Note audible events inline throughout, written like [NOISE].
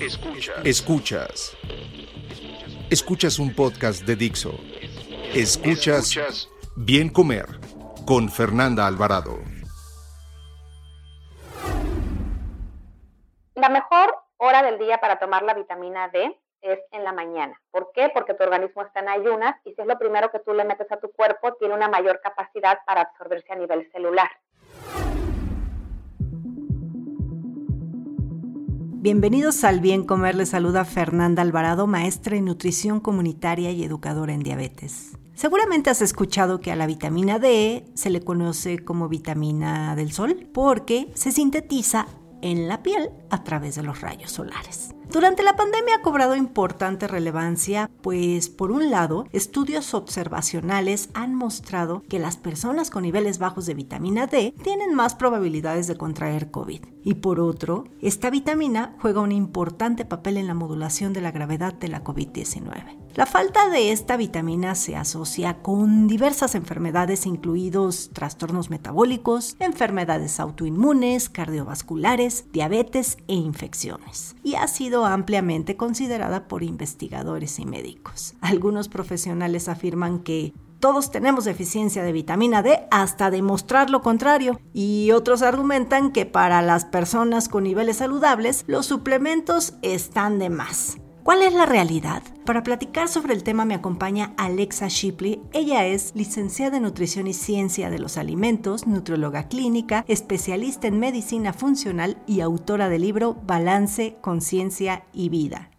Escuchas. Escuchas. Escuchas un podcast de Dixo. Escuchas, Escuchas Bien Comer con Fernanda Alvarado. La mejor hora del día para tomar la vitamina D es en la mañana. ¿Por qué? Porque tu organismo está en ayunas y si es lo primero que tú le metes a tu cuerpo, tiene una mayor capacidad para absorberse a nivel celular. Bienvenidos al Bien Comer, les saluda Fernanda Alvarado, maestra en nutrición comunitaria y educadora en diabetes. Seguramente has escuchado que a la vitamina D se le conoce como vitamina del sol porque se sintetiza en la piel a través de los rayos solares. Durante la pandemia ha cobrado importante relevancia, pues por un lado, estudios observacionales han mostrado que las personas con niveles bajos de vitamina D tienen más probabilidades de contraer COVID. Y por otro, esta vitamina juega un importante papel en la modulación de la gravedad de la COVID-19. La falta de esta vitamina se asocia con diversas enfermedades, incluidos trastornos metabólicos, enfermedades autoinmunes, cardiovasculares, diabetes e infecciones, y ha sido ampliamente considerada por investigadores y médicos. Algunos profesionales afirman que todos tenemos deficiencia de vitamina D hasta demostrar lo contrario. Y otros argumentan que para las personas con niveles saludables los suplementos están de más. ¿Cuál es la realidad? Para platicar sobre el tema me acompaña Alexa Shipley. Ella es licenciada en Nutrición y Ciencia de los Alimentos, nutrióloga clínica, especialista en medicina funcional y autora del libro Balance, Conciencia y Vida.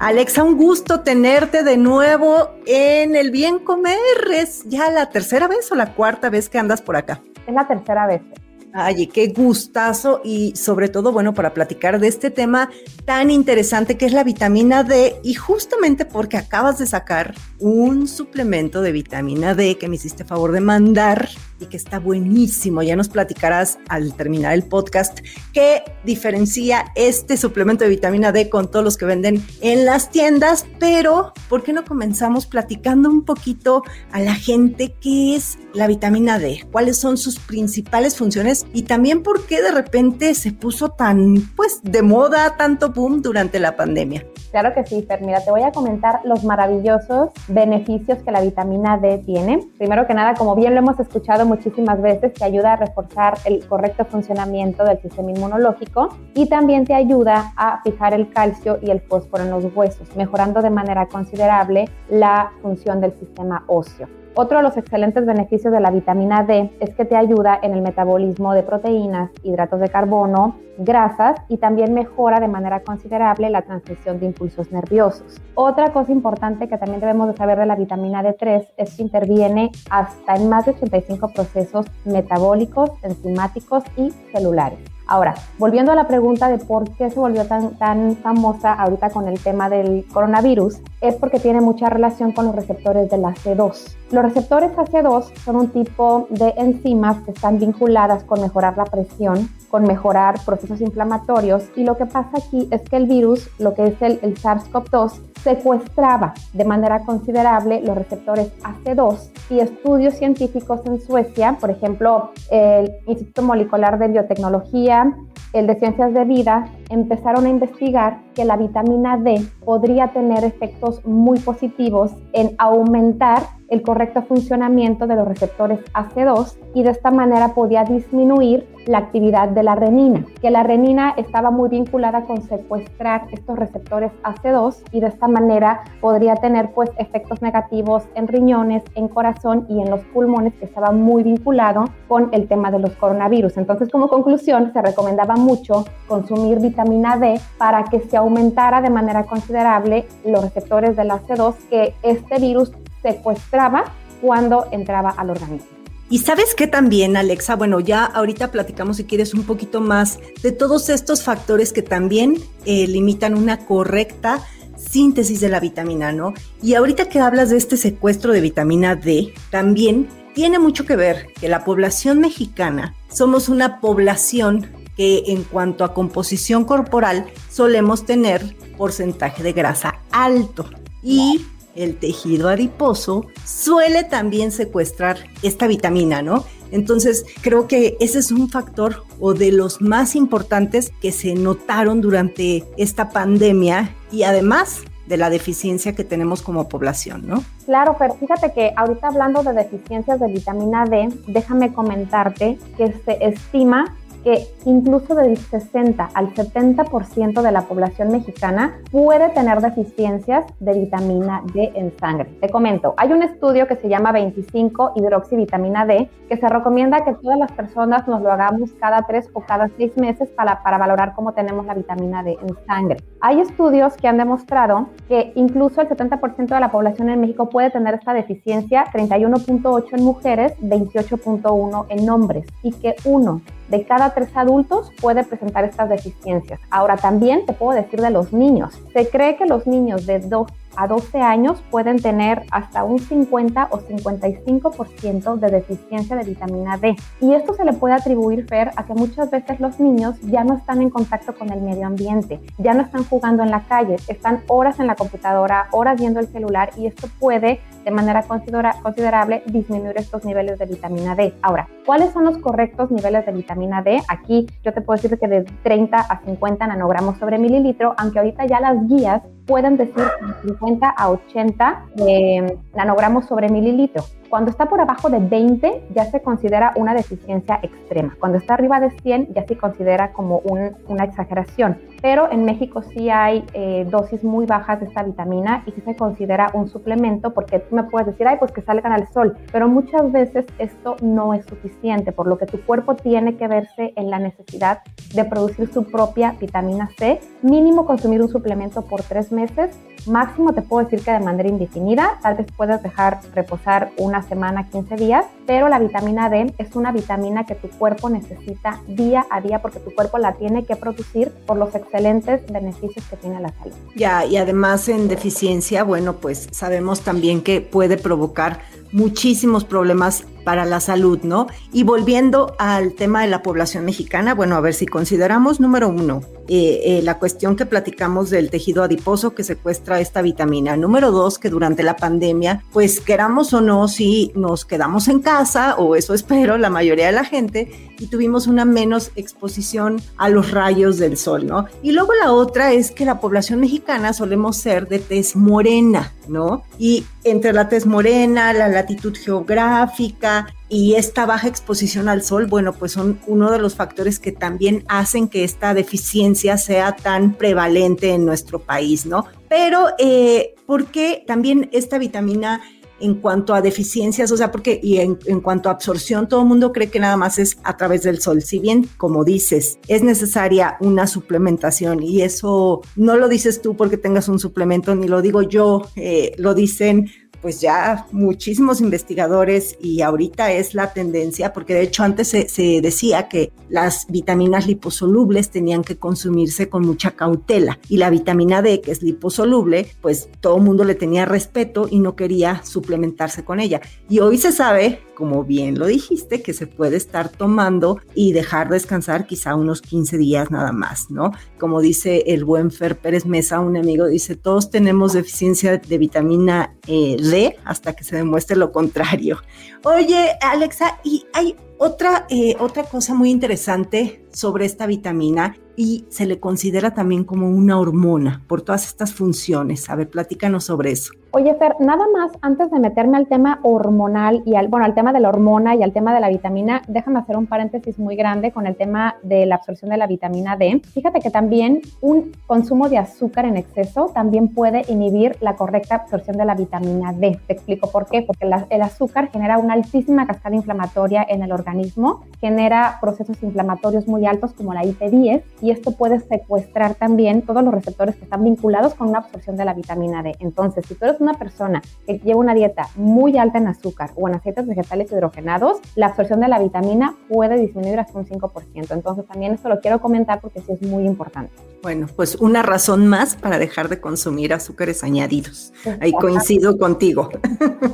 Alexa, un gusto tenerte de nuevo en el Bien Comer. ¿Es ya la tercera vez o la cuarta vez que andas por acá? Es la tercera vez. Ay, qué gustazo. Y sobre todo, bueno, para platicar de este tema tan interesante que es la vitamina D. Y justamente porque acabas de sacar un suplemento de vitamina D que me hiciste favor de mandar y que está buenísimo. Ya nos platicarás al terminar el podcast qué diferencia este suplemento de vitamina D con todos los que venden en las tiendas, pero ¿por qué no comenzamos platicando un poquito a la gente qué es la vitamina D? ¿Cuáles son sus principales funciones? Y también por qué de repente se puso tan, pues, de moda, tanto boom durante la pandemia. Claro que sí, Fer. Mira, te voy a comentar los maravillosos beneficios que la vitamina D tiene. Primero que nada, como bien lo hemos escuchado muchísimas veces, te ayuda a reforzar el correcto funcionamiento del sistema inmunológico y también te ayuda a fijar el calcio y el fósforo en los huesos, mejorando de manera considerable la función del sistema óseo. Otro de los excelentes beneficios de la vitamina D es que te ayuda en el metabolismo de proteínas, hidratos de carbono, grasas y también mejora de manera considerable la transmisión de impulsos nerviosos. Otra cosa importante que también debemos de saber de la vitamina D3 es que interviene hasta en más de 85 procesos metabólicos, enzimáticos y celulares. Ahora, volviendo a la pregunta de por qué se volvió tan, tan famosa ahorita con el tema del coronavirus, es porque tiene mucha relación con los receptores de la C2. Los receptores AC2 son un tipo de enzimas que están vinculadas con mejorar la presión, con mejorar procesos inflamatorios y lo que pasa aquí es que el virus, lo que es el, el SARS-CoV-2, secuestraba de manera considerable los receptores AC2 y estudios científicos en Suecia, por ejemplo, el Instituto Molecular de Biotecnología, el de Ciencias de Vida, empezaron a investigar que la vitamina D podría tener efectos muy positivos en aumentar el correcto funcionamiento de los receptores AC2 y de esta manera podía disminuir la actividad de la renina, que la renina estaba muy vinculada con secuestrar estos receptores AC2 y de esta manera podría tener pues efectos negativos en riñones, en corazón y en los pulmones que estaba muy vinculado con el tema de los coronavirus. Entonces como conclusión se recomendaba mucho consumir vitamina D para que se aumentara de manera considerable los receptores del AC2 que este virus secuestraba cuando entraba al organismo. Y sabes qué también, Alexa, bueno, ya ahorita platicamos si quieres un poquito más de todos estos factores que también eh, limitan una correcta síntesis de la vitamina, ¿no? Y ahorita que hablas de este secuestro de vitamina D, también tiene mucho que ver que la población mexicana somos una población que en cuanto a composición corporal solemos tener porcentaje de grasa alto y el tejido adiposo suele también secuestrar esta vitamina, ¿no? Entonces, creo que ese es un factor o de los más importantes que se notaron durante esta pandemia y además de la deficiencia que tenemos como población, ¿no? Claro, pero fíjate que ahorita hablando de deficiencias de vitamina D, déjame comentarte que se estima que incluso del 60 al 70% de la población mexicana puede tener deficiencias de vitamina D en sangre. Te comento, hay un estudio que se llama 25 hidroxivitamina D que se recomienda que todas las personas nos lo hagamos cada 3 o cada 6 meses para, para valorar cómo tenemos la vitamina D en sangre. Hay estudios que han demostrado que incluso el 70% de la población en México puede tener esta deficiencia, 31.8 en mujeres, 28.1 en hombres, y que uno de cada tres adultos puede presentar estas deficiencias. Ahora también te puedo decir de los niños. Se cree que los niños de 2 a 12 años pueden tener hasta un 50 o 55% de deficiencia de vitamina D. Y esto se le puede atribuir, Fer, a que muchas veces los niños ya no están en contacto con el medio ambiente, ya no están jugando en la calle, están horas en la computadora, horas viendo el celular y esto puede de manera considerable disminuir estos niveles de vitamina D. Ahora, ¿cuáles son los correctos niveles de vitamina D? Aquí yo te puedo decir que de 30 a 50 nanogramos sobre mililitro, aunque ahorita ya las guías pueden decir 50 a 80 eh, nanogramos sobre mililitro. Cuando está por abajo de 20 ya se considera una deficiencia extrema. Cuando está arriba de 100 ya se considera como una exageración. Pero en México sí hay eh, dosis muy bajas de esta vitamina y sí se considera un suplemento porque tú me puedes decir, ay, pues que salgan al sol. Pero muchas veces esto no es suficiente, por lo que tu cuerpo tiene que verse en la necesidad de producir su propia vitamina C. Mínimo consumir un suplemento por tres meses. Máximo te puedo decir que de manera indefinida. Tal vez puedas dejar reposar una semana, 15 días, pero la vitamina D es una vitamina que tu cuerpo necesita día a día porque tu cuerpo la tiene que producir por los excelentes beneficios que tiene la salud. Ya, y además en deficiencia, bueno, pues sabemos también que puede provocar muchísimos problemas para la salud, ¿no? Y volviendo al tema de la población mexicana, bueno, a ver si consideramos, número uno, eh, eh, la cuestión que platicamos del tejido adiposo que secuestra esta vitamina. Número dos, que durante la pandemia, pues queramos o no, si nos quedamos en casa, o eso espero, la mayoría de la gente, y tuvimos una menos exposición a los rayos del sol, ¿no? Y luego la otra es que la población mexicana solemos ser de tez morena, ¿no? Y entre la tez morena, la latitud geográfica y esta baja exposición al sol, bueno, pues son uno de los factores que también hacen que esta deficiencia sea tan prevalente en nuestro país, ¿no? Pero, eh, ¿por qué también esta vitamina en cuanto a deficiencias, o sea, porque y en, cuanto a absorción, todo el mundo cree que nada más es a través del sol. Si bien, como dices, es necesaria una suplementación y eso no lo dices tú porque tengas un suplemento, ni lo digo yo, eh, lo dicen pues ya muchísimos investigadores y ahorita es la tendencia, porque de hecho antes se, decía que las vitaminas liposolubles tenían que consumirse con mucha cautela y la vitamina D, que es liposoluble, pues todo el mundo le tenía respeto y no quería suplementarse con ella. Y hoy se sabe como bien lo dijiste, que se puede estar tomando y dejar descansar quizá unos 15 días nada más, ¿no? Como dice el buen Fer Pérez Mesa, un amigo, dice, todos tenemos deficiencia de vitamina eh, Hasta que se demuestre lo contrario. Oye, Alexa, y hay otra, eh, otra cosa muy interesante sobre esta vitamina y se le considera también como una hormona por todas estas funciones. A ver, platícanos sobre eso. Oye, Fer, nada más antes de meterme al tema hormonal y al, bueno, al tema de la hormona y al tema de la vitamina, déjame hacer un paréntesis muy grande con el tema de la absorción de la vitamina D. Fíjate que también un consumo de azúcar en exceso también puede inhibir la correcta absorción de la vitamina D. Te explico por qué. Porque el azúcar genera una altísima cascada inflamatoria en el organismo, genera procesos inflamatorios muy altos como la IP10 y esto puede secuestrar también todos los receptores que están vinculados con una absorción de la vitamina D. Entonces, si tú eres una persona que lleva una dieta muy alta en azúcar o en aceites vegetales hidrogenados, la absorción de la vitamina puede disminuir hasta un 5%. Entonces, también esto lo quiero comentar porque sí es muy importante. Bueno, pues una razón más para dejar de consumir azúcares añadidos. Ahí coincido contigo.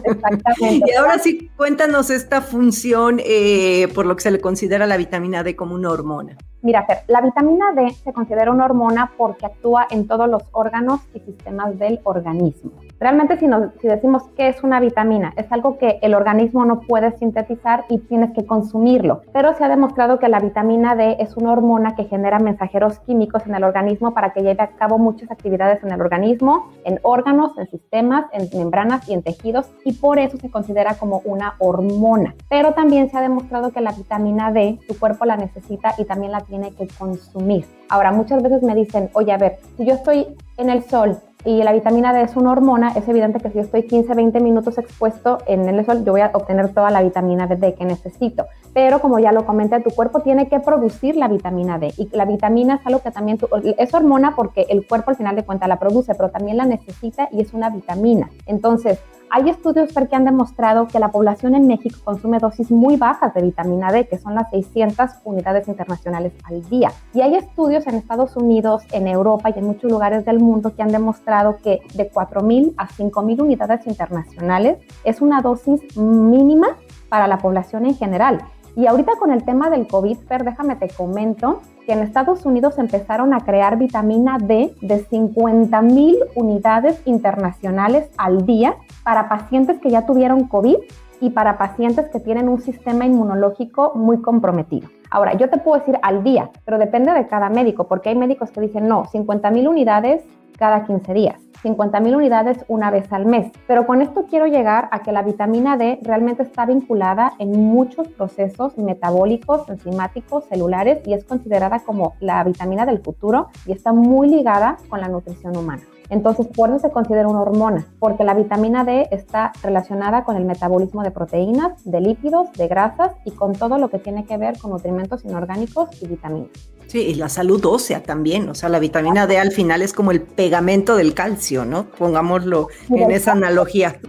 Exactamente. [LAUGHS] y ahora sí, cuéntanos esta función eh, por lo que se le considera la vitamina D como una hormona. Mira, Fer, la vitamina D se considera una hormona porque actúa en todos los órganos y sistemas del organismo. Realmente si, decimos que es una vitamina, es algo que el organismo no puede sintetizar y tienes que consumirlo. Pero se ha demostrado que la vitamina D es una hormona que genera mensajeros químicos en el organismo para que lleve a cabo muchas actividades en el organismo, en órganos, en sistemas, en membranas y en tejidos y por eso se considera como una hormona. Pero también se ha demostrado que la vitamina D, tu cuerpo la necesita y también la tiene que consumir. Ahora, muchas veces me dicen, oye, a ver, si yo estoy en el sol y la vitamina D es una hormona, es evidente que si yo estoy 15, 20 minutos expuesto en el sol, yo voy a obtener toda la vitamina D que necesito. Pero como ya lo comenté, tu cuerpo tiene que producir la vitamina D y la vitamina es algo que también es hormona porque el cuerpo al final de cuentas la produce, pero también la necesita y es una vitamina. Entonces, hay estudios que han demostrado que la población en México consume dosis muy bajas de vitamina D, que son las 600 unidades internacionales al día. Y hay estudios en Estados Unidos, en Europa y en muchos lugares del mundo que han demostrado que de 4.000 a 5.000 unidades internacionales es una dosis mínima para la población en general. Y ahorita con el tema del COVID, Fer, déjame te comento que en Estados Unidos empezaron a crear vitamina D de 50 mil unidades internacionales al día para pacientes que ya tuvieron COVID y para pacientes que tienen un sistema inmunológico muy comprometido. Ahora, yo te puedo decir al día, pero depende de cada médico, porque hay médicos que dicen, no, 50 mil unidades cada 15 días. 50 mil unidades una vez al mes. Pero con esto quiero llegar a que la vitamina D realmente está vinculada en muchos procesos metabólicos, enzimáticos, celulares y es considerada como la vitamina del futuro y está muy ligada con la nutrición humana. Entonces, por eso se considera una hormona, porque la vitamina D está relacionada con el metabolismo de proteínas, de lípidos, de grasas y con todo lo que tiene que ver con nutrimentos inorgánicos y vitaminas. Sí, y la salud ósea también, o sea, la vitamina D al final es como el pegamento del calcio, ¿no? Pongámoslo en esa analogía.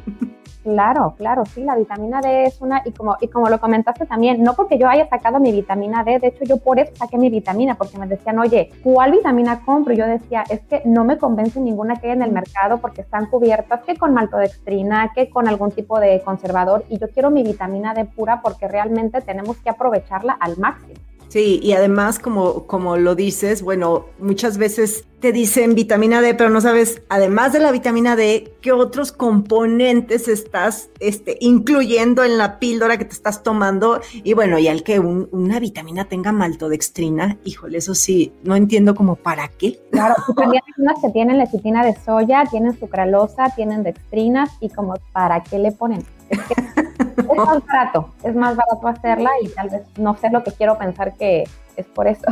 Claro, claro, sí, la vitamina D es una, y como, y como lo comentaste también, no porque yo haya sacado mi vitamina D, de hecho yo por eso saqué mi vitamina, porque me decían, oye, ¿cuál vitamina compro? Y yo decía, es que no me convence ninguna que hay en el mercado porque están cubiertas que con maltodextrina, que con algún tipo de conservador, y yo quiero mi vitamina D pura porque realmente tenemos que aprovecharla al máximo. Sí, y además, como, como lo dices, bueno, muchas veces te dicen vitamina D, pero no sabes, además de la vitamina D, qué otros componentes estás este, incluyendo en la píldora que te estás tomando. Y bueno, y al que una vitamina tenga maltodextrina, híjole, eso sí, no entiendo como para qué. Claro, también hay unas que tienen lecitina de soya, tienen sucralosa, tienen dextrinas, y como para qué le ponen. Es más barato, es más barato hacerla y tal vez no sé lo que quiero pensar que es por eso.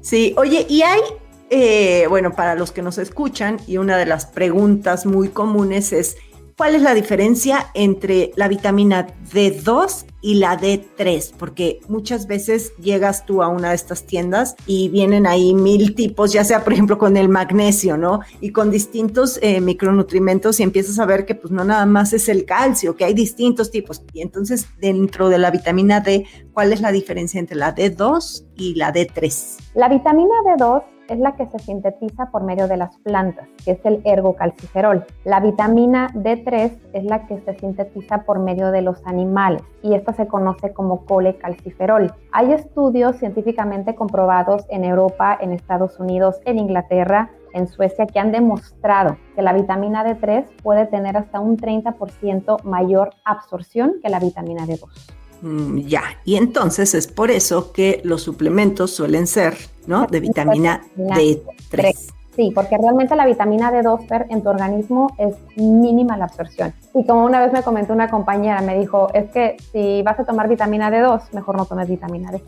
Sí, oye, y hay, eh, bueno, para los que nos escuchan, y una de las preguntas muy comunes es, ¿Cuál es la diferencia entre la vitamina D2 y la D3? Porque muchas veces llegas tú a una de estas tiendas y vienen ahí mil tipos, ya sea por ejemplo con el magnesio, ¿no? Y con distintos eh, micronutrimentos y empiezas a ver que pues no nada más es el calcio, que hay distintos tipos. Y entonces dentro de la vitamina D, ¿cuál es la diferencia entre la D2 y la D3? La vitamina D2 es la que se sintetiza por medio de las plantas, que es el ergocalciferol. La vitamina D3 es la que se sintetiza por medio de los animales y esta se conoce como colecalciferol. Hay estudios científicamente comprobados en Europa, en Estados Unidos, en Inglaterra, en Suecia que han demostrado que la vitamina D3 puede tener hasta un 30% mayor absorción que la vitamina D2. Mm, ya, y entonces es por eso que los suplementos suelen ser, ¿no? De vitamina D3. Sí, porque realmente la vitamina D2 en tu organismo es mínima la absorción. Y como una vez me comentó una compañera, me dijo, es que si vas a tomar vitamina D2, mejor no tomes vitamina D.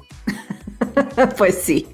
[LAUGHS] pues sí.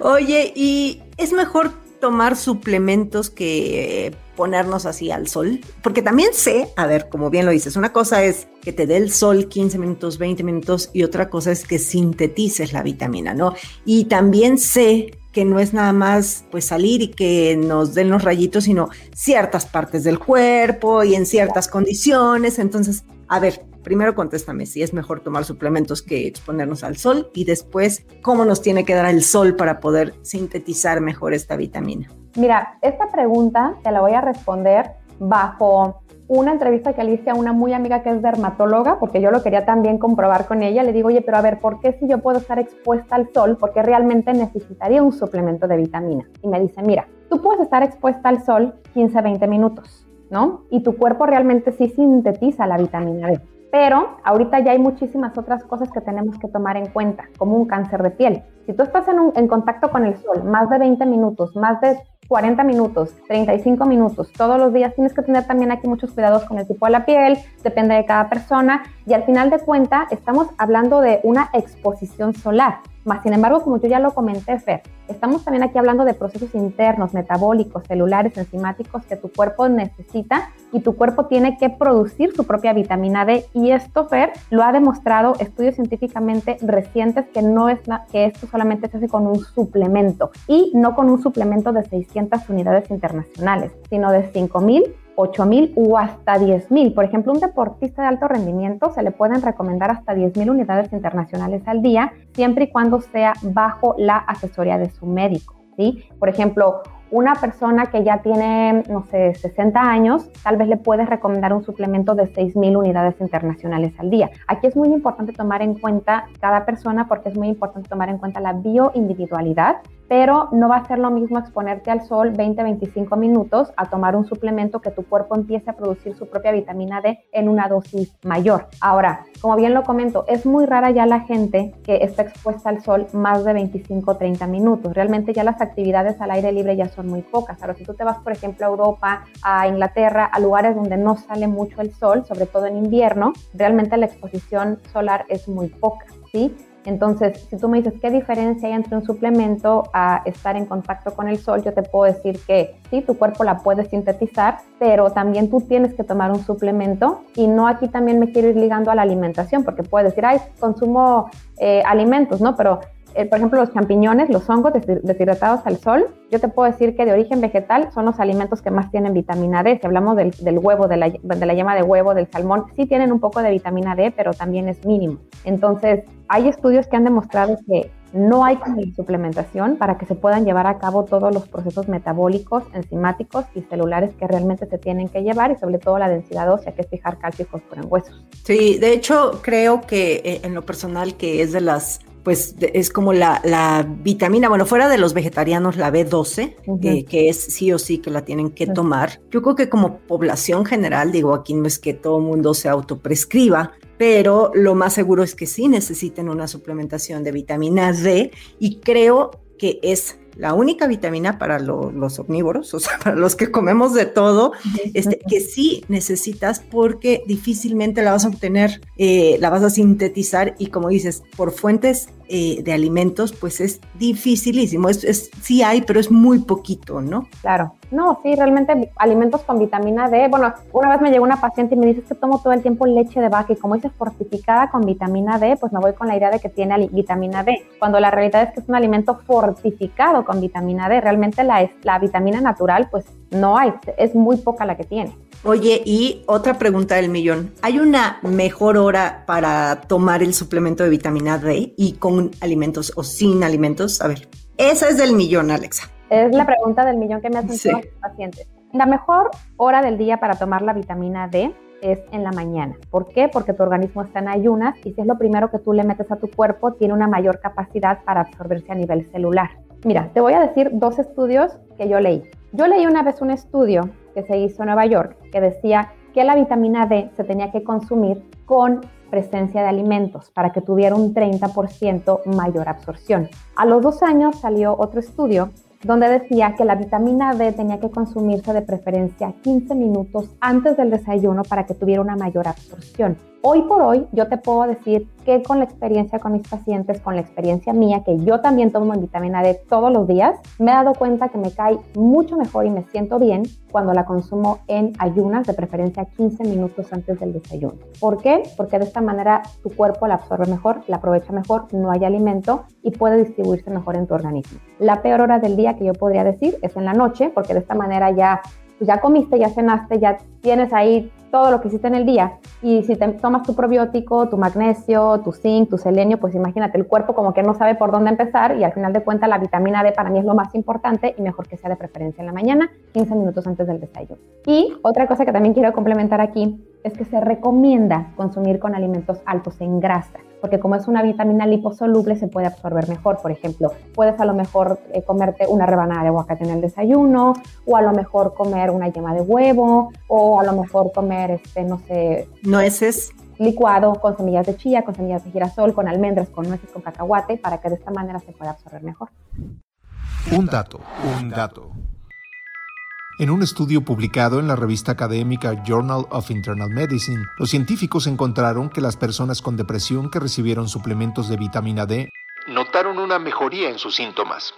Oye, ¿y es mejor tomar suplementos que ponernos así al sol? Porque también sé, a ver, como bien lo dices, una cosa es que te dé el sol 15 minutos, 20 minutos y otra cosa es que sintetices la vitamina, ¿no? Y también sé que no es nada más pues salir y que nos den los rayitos, sino ciertas partes del cuerpo y en ciertas condiciones. Entonces, a ver, primero contéstame si es mejor tomar suplementos que exponernos al sol y después cómo nos tiene que dar el sol para poder sintetizar mejor esta vitamina. Mira, esta pregunta te la voy a responder bajo una entrevista que le hice a una muy amiga que es dermatóloga, porque yo lo quería también comprobar con ella. Le digo, oye, pero a ver, ¿por qué si yo puedo estar expuesta al sol? Porque realmente necesitaría un suplemento de vitamina. Y me dice, mira, tú puedes estar expuesta al sol 15 20 minutos, ¿no? Y tu cuerpo realmente sí sintetiza la vitamina D. Pero ahorita ya hay muchísimas otras cosas que tenemos que tomar en cuenta, como un cáncer de piel. Si tú estás en, en contacto con el sol más de 20 minutos, más de 40 minutos, 35 minutos, todos los días. Tienes que tener también aquí muchos cuidados con el tipo de la piel, depende de cada persona. Y al final de cuenta, estamos hablando de una exposición solar. Más sin embargo, como yo ya lo comenté, Fer, estamos también aquí hablando de procesos internos, metabólicos, celulares, enzimáticos que tu cuerpo necesita y tu cuerpo tiene que producir su propia vitamina D. Y esto, Fer, lo ha demostrado estudios científicamente recientes que no es que esto solamente se hace con un suplemento y no con un suplemento de 600 unidades internacionales, sino de 5000 8.000 o hasta 10.000. Por ejemplo, un deportista de alto rendimiento se le pueden recomendar hasta 10.000 unidades internacionales al día, siempre y cuando sea bajo la asesoría de su médico. ¿sí? Por ejemplo, una persona que ya tiene, no sé, 60 años, tal vez le puedes recomendar un suplemento de 6.000 unidades internacionales al día. Aquí es muy importante tomar en cuenta cada persona porque es muy importante tomar en cuenta la bioindividualidad pero no va a ser lo mismo exponerte al sol 20-25 minutos a tomar un suplemento que tu cuerpo empiece a producir su propia vitamina D en una dosis mayor. Ahora, como bien lo comento, es muy rara ya la gente que está expuesta al sol más de 25-30 minutos. Realmente ya las actividades al aire libre ya son muy pocas. Ahora, si tú te vas, por ejemplo, a Europa, a Inglaterra, a lugares donde no sale mucho el sol, sobre todo en invierno, realmente la exposición solar es muy poca. ¿Sí? Entonces, si tú me dices qué diferencia hay entre un suplemento a estar en contacto con el sol, yo te puedo decir que sí, tu cuerpo la puede sintetizar, pero también tú tienes que tomar un suplemento y no aquí también me quiero ir ligando a la alimentación, porque puedes decir, ay, consumo eh, alimentos, ¿no? Pero eh, por ejemplo, los champiñones, los hongos deshidratados al sol, yo te puedo decir que de origen vegetal son los alimentos que más tienen vitamina D. Si hablamos del, huevo, de la, de la, yema de huevo, del salmón, sí tienen un poco de vitamina D, pero también es mínimo. Entonces, hay estudios que han demostrado que no hay suplementación para que se puedan llevar a cabo todos los procesos metabólicos, enzimáticos y celulares que realmente se tienen que llevar y sobre todo la densidad ósea, que es fijar calcio y fósforo en huesos. Sí, de hecho creo que eh, en lo personal que es de las pues es como la, vitamina, bueno, fuera de los vegetarianos, la B12, que es sí o sí que la tienen que tomar. Yo creo que como población general, digo, aquí no es que todo el mundo se autoprescriba, pero lo más seguro es que sí necesiten una suplementación de vitamina D y creo que es la única vitamina para los omnívoros, [LAUGHS] o sea, para los que comemos de todo, este, que sí necesitas porque difícilmente la vas a obtener, eh, la vas a sintetizar y como dices, por fuentes eh, de alimentos, pues es dificilísimo. Es, es, sí hay, pero es muy poquito, ¿no? Claro. No, sí, realmente alimentos con vitamina D. Bueno, una vez me llegó una paciente y me dice que tomo todo el tiempo leche de vaca y como dice fortificada con vitamina D, pues me voy con la idea de que tiene vitamina D, cuando la realidad es que es un alimento fortificado con vitamina D. Realmente la, la vitamina natural, pues no hay, es muy poca la que tiene. Oye, y otra pregunta del millón. ¿Hay una mejor hora para tomar el suplemento de vitamina D y con alimentos o sin alimentos? A ver, esa es del millón, Alexa. Es la pregunta del millón que me hacen todos los pacientes. La mejor hora del día para tomar la vitamina D es en la mañana. ¿Por qué? Porque tu organismo está en ayunas y si es lo primero que tú le metes a tu cuerpo, tiene una mayor capacidad para absorberse a nivel celular. Mira, te voy a decir dos estudios que yo leí. Yo leí una vez un estudio que se hizo en Nueva York que decía que la vitamina D se tenía que consumir con presencia de alimentos para que tuviera un 30% mayor absorción. A los dos años salió otro estudio donde decía que la vitamina D tenía que consumirse de preferencia 15 minutos antes del desayuno para que tuviera una mayor absorción. Hoy por hoy yo te puedo decir que con la experiencia con mis pacientes, con la experiencia mía, que yo también tomo vitamina D todos los días, me he dado cuenta que me cae mucho mejor y me siento bien cuando la consumo en ayunas, de preferencia 15 minutos antes del desayuno. ¿Por qué? Porque de esta manera tu cuerpo la absorbe mejor, la aprovecha mejor, no hay alimento y puede distribuirse mejor en tu organismo. La peor hora del día que yo podría decir es en la noche, porque de esta manera ya pues ya comiste, ya cenaste, ya tienes ahí todo lo que hiciste en el día. Y si te tomas tu probiótico, tu magnesio, tu zinc, tu selenio, pues imagínate, el cuerpo como que no sabe por dónde empezar y al final de cuentas la vitamina D para mí es lo más importante y mejor que sea de preferencia en la mañana, 15 minutos antes del desayuno. Y otra cosa que también quiero complementar aquí es que se recomienda consumir con alimentos altos en grasa porque como es una vitamina liposoluble se puede absorber mejor. Por ejemplo, puedes a lo mejor eh, comerte una rebanada de aguacate en el desayuno, o a lo mejor comer una yema de huevo, o a lo mejor comer, este, no sé... Nueces. Licuado con semillas de chía, con semillas de girasol, con almendras, con nueces, con cacahuate, para que de esta manera se pueda absorber mejor. Un dato, un dato. En un estudio publicado en la revista académica Journal of Internal Medicine, los científicos encontraron que las personas con depresión que recibieron suplementos de vitamina D notaron una mejoría en sus síntomas.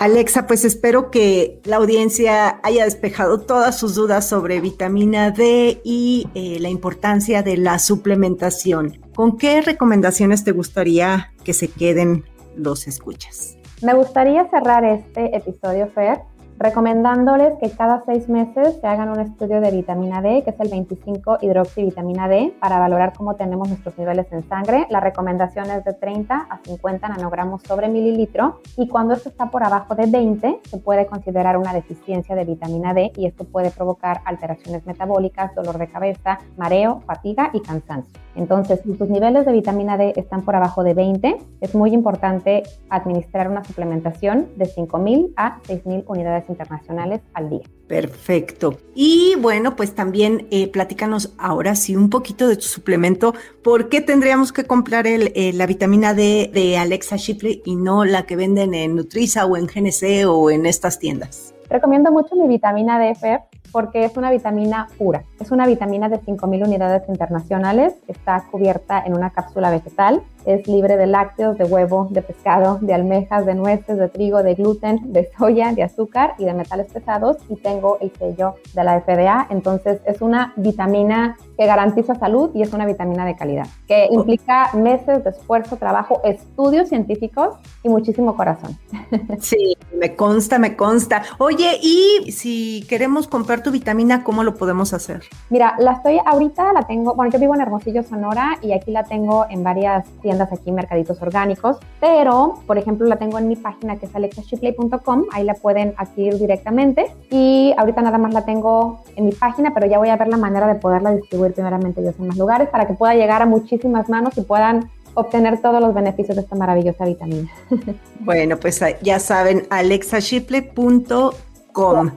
Alexa, pues espero que la audiencia haya despejado todas sus dudas sobre vitamina D y eh, la importancia de la suplementación. ¿Con qué recomendaciones te gustaría que se queden los escuchas? Me gustaría cerrar este episodio, Fer, recomendándoles que cada seis meses se hagan un estudio de vitamina D, que es el 25 hidroxivitamina D, para valorar cómo tenemos nuestros niveles en sangre. La recomendación es de 30 a 50 nanogramos sobre mililitro y cuando esto está por abajo de 20 se puede considerar una deficiencia de vitamina D y esto puede provocar alteraciones metabólicas, dolor de cabeza, mareo, fatiga y cansancio. Entonces, si tus niveles de vitamina D están por abajo de 20, es muy importante administrar una suplementación de 5.000 a 6.000 unidades internacionales al día. Perfecto. Y bueno, pues también eh, platícanos ahora sí un poquito de tu suplemento. ¿Por qué tendríamos que comprar el, eh, la vitamina D de Alexa Shipley y no la que venden en Nutriza o en GNC o en estas tiendas? Recomiendo mucho mi vitamina D, Fer, porque es una vitamina pura. Es una vitamina de 5.000 unidades internacionales, está cubierta en una cápsula vegetal, es libre de lácteos, de huevo, de pescado, de almejas, de nueces, de trigo, de gluten, de soya, de azúcar y de metales pesados y tengo el sello de la FDA. Entonces es una vitamina que garantiza salud y es una vitamina de calidad, que implica meses de esfuerzo, trabajo, estudios científicos y muchísimo corazón. [LAUGHS] Sí, me consta, me consta. Oye, y si queremos comprar tu vitamina, ¿cómo lo podemos hacer? Mira, la estoy ahorita, la tengo, bueno, yo vivo en Hermosillo, Sonora, y aquí la tengo en varias tiendas aquí, mercaditos orgánicos, pero, por ejemplo, la tengo en mi página que es alexashipley.com, ahí la pueden adquirir directamente, y ahorita nada más la tengo en mi página, pero ya voy a ver la manera de poderla distribuir primeramente yo en más lugares para que pueda llegar a muchísimas manos y puedan obtener todos los beneficios de esta maravillosa vitamina. [LAUGHS] Bueno, pues ya saben, alexashipley.com.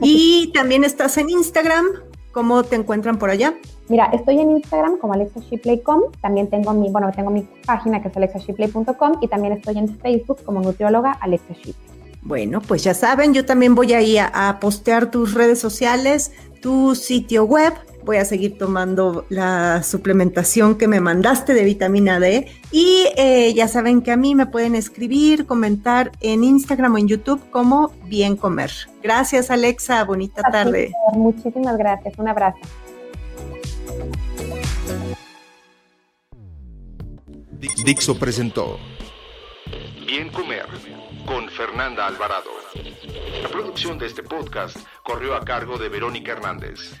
Y también estás en Instagram. ¿Cómo te encuentran por allá? Mira, estoy en Instagram como alexashipley.com, también tengo mi, bueno, tengo mi página que es alexashipley.com y también estoy en Facebook como nutrióloga Alexa Bueno, pues ya saben, yo también voy ahí a, a postear tus redes sociales, tu sitio web voy a seguir tomando la suplementación que me mandaste de vitamina D. Y eh, ya saben que a mí me pueden escribir, comentar en Instagram o en YouTube como Bien Comer. Gracias Alexa, bonita tarde. Muchísimas gracias, un abrazo. Dixo presentó Bien Comer con Fernanda Alvarado. La producción de este podcast corrió a cargo de Verónica Hernández.